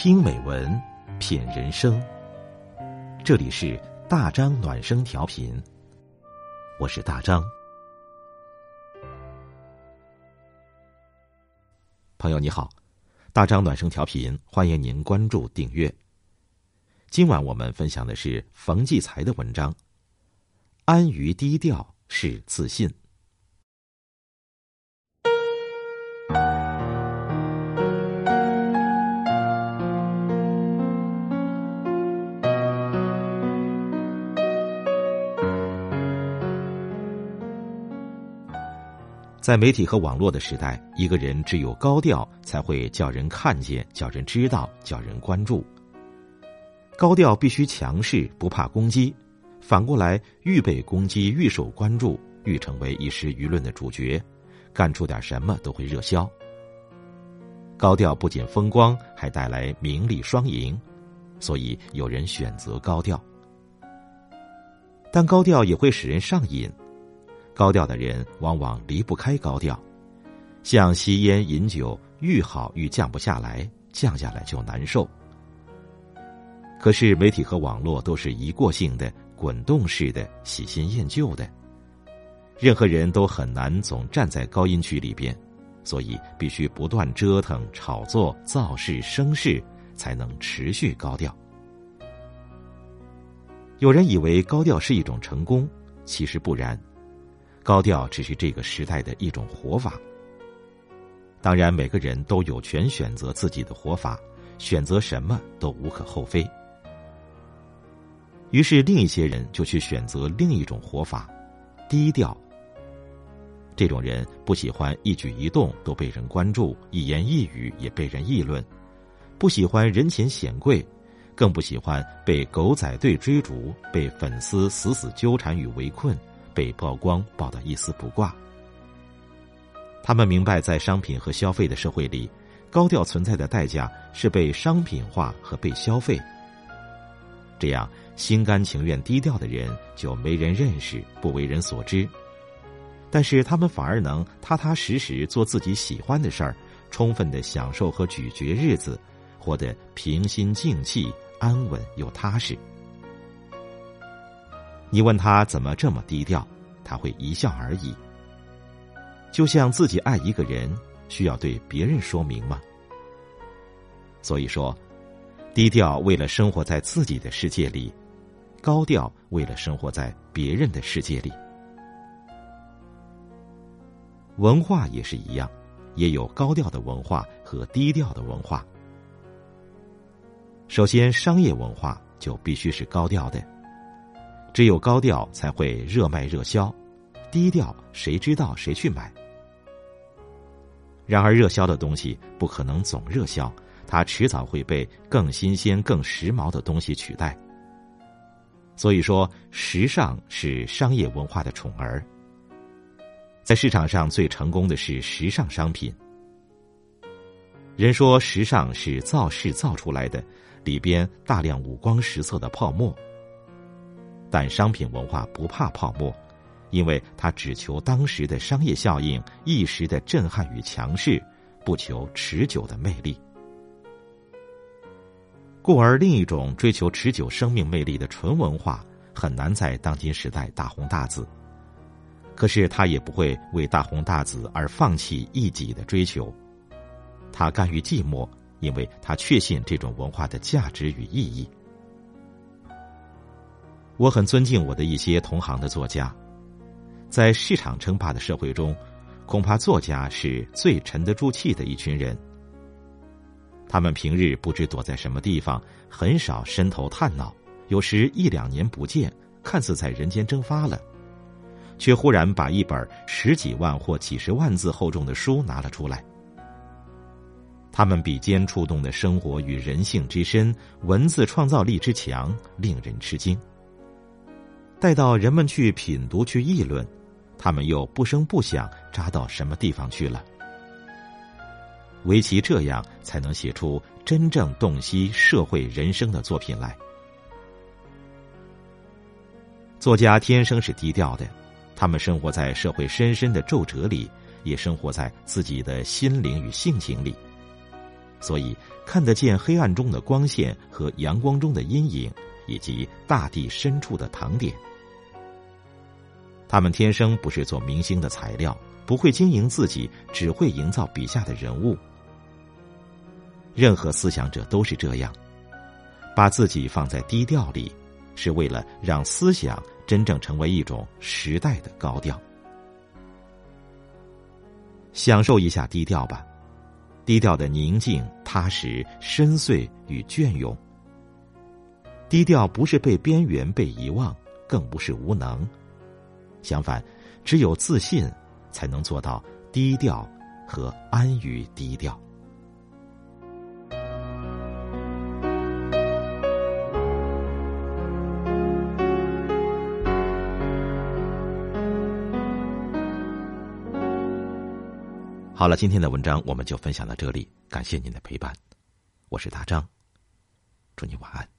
听美文，品人生。这里是大张暖声调频，我是大张。朋友你好，大张暖声调频，欢迎您关注订阅。今晚我们分享的是冯骥才的文章，《安于低调是自信》。在媒体和网络的时代，一个人只有高调，才会叫人看见、叫人知道、叫人关注。高调必须强势，不怕攻击；反过来，愈被攻击，愈受关注，愈成为一时舆论的主角，干出点什么都会热销。高调不仅风光，还带来名利双赢，所以有人选择高调。但高调也会使人上瘾。高调的人往往离不开高调，像吸烟饮酒，愈好愈降不下来，降下来就难受。可是媒体和网络都是一过性的、滚动式的、喜新厌旧的，任何人都很难总站在高音区里边，所以必须不断折腾、炒作、造势、生事，才能持续高调。有人以为高调是一种成功，其实不然。高调只是这个时代的一种活法。当然，每个人都有权选择自己的活法，选择什么都无可厚非。于是，另一些人就去选择另一种活法——低调。这种人不喜欢一举一动都被人关注，一言一语也被人议论；不喜欢人前显贵，更不喜欢被狗仔队追逐，被粉丝死死纠缠与围困。被曝光曝得一丝不挂。他们明白，在商品和消费的社会里，高调存在的代价是被商品化和被消费。这样，心甘情愿低调的人就没人认识，不为人所知。但是，他们反而能踏踏实实做自己喜欢的事儿，充分的享受和咀嚼日子，活得平心静气、安稳又踏实。你问他怎么这么低调，他会一笑而已。就像自己爱一个人，需要对别人说明吗？所以说，低调为了生活在自己的世界里，高调为了生活在别人的世界里。文化也是一样，也有高调的文化和低调的文化。首先，商业文化就必须是高调的。只有高调才会热卖热销，低调谁知道谁去买？然而热销的东西不可能总热销，它迟早会被更新鲜、更时髦的东西取代。所以说，时尚是商业文化的宠儿。在市场上最成功的是时尚商品。人说时尚是造势造出来的，里边大量五光十色的泡沫。但商品文化不怕泡沫，因为它只求当时的商业效应、一时的震撼与强势，不求持久的魅力。故而，另一种追求持久生命魅力的纯文化，很难在当今时代大红大紫。可是，他也不会为大红大紫而放弃一己的追求。他甘于寂寞，因为他确信这种文化的价值与意义。我很尊敬我的一些同行的作家，在市场称霸的社会中，恐怕作家是最沉得住气的一群人。他们平日不知躲在什么地方，很少伸头探脑，有时一两年不见，看似在人间蒸发了，却忽然把一本十几万或几十万字厚重的书拿了出来。他们笔尖触动的生活与人性之深，文字创造力之强，令人吃惊。待到人们去品读、去议论，他们又不声不响扎到什么地方去了？唯其这样，才能写出真正洞悉社会人生的作品来。作家天生是低调的，他们生活在社会深深的皱褶里，也生活在自己的心灵与性情里。所以看得见黑暗中的光线和阳光中的阴影，以及大地深处的糖点。他们天生不是做明星的材料，不会经营自己，只会营造笔下的人物。任何思想者都是这样，把自己放在低调里，是为了让思想真正成为一种时代的高调。享受一下低调吧，低调的宁静、踏实、深邃与隽永。低调不是被边缘、被遗忘，更不是无能。相反，只有自信，才能做到低调和安于低调。好了，今天的文章我们就分享到这里，感谢您的陪伴，我是大张，祝你晚安。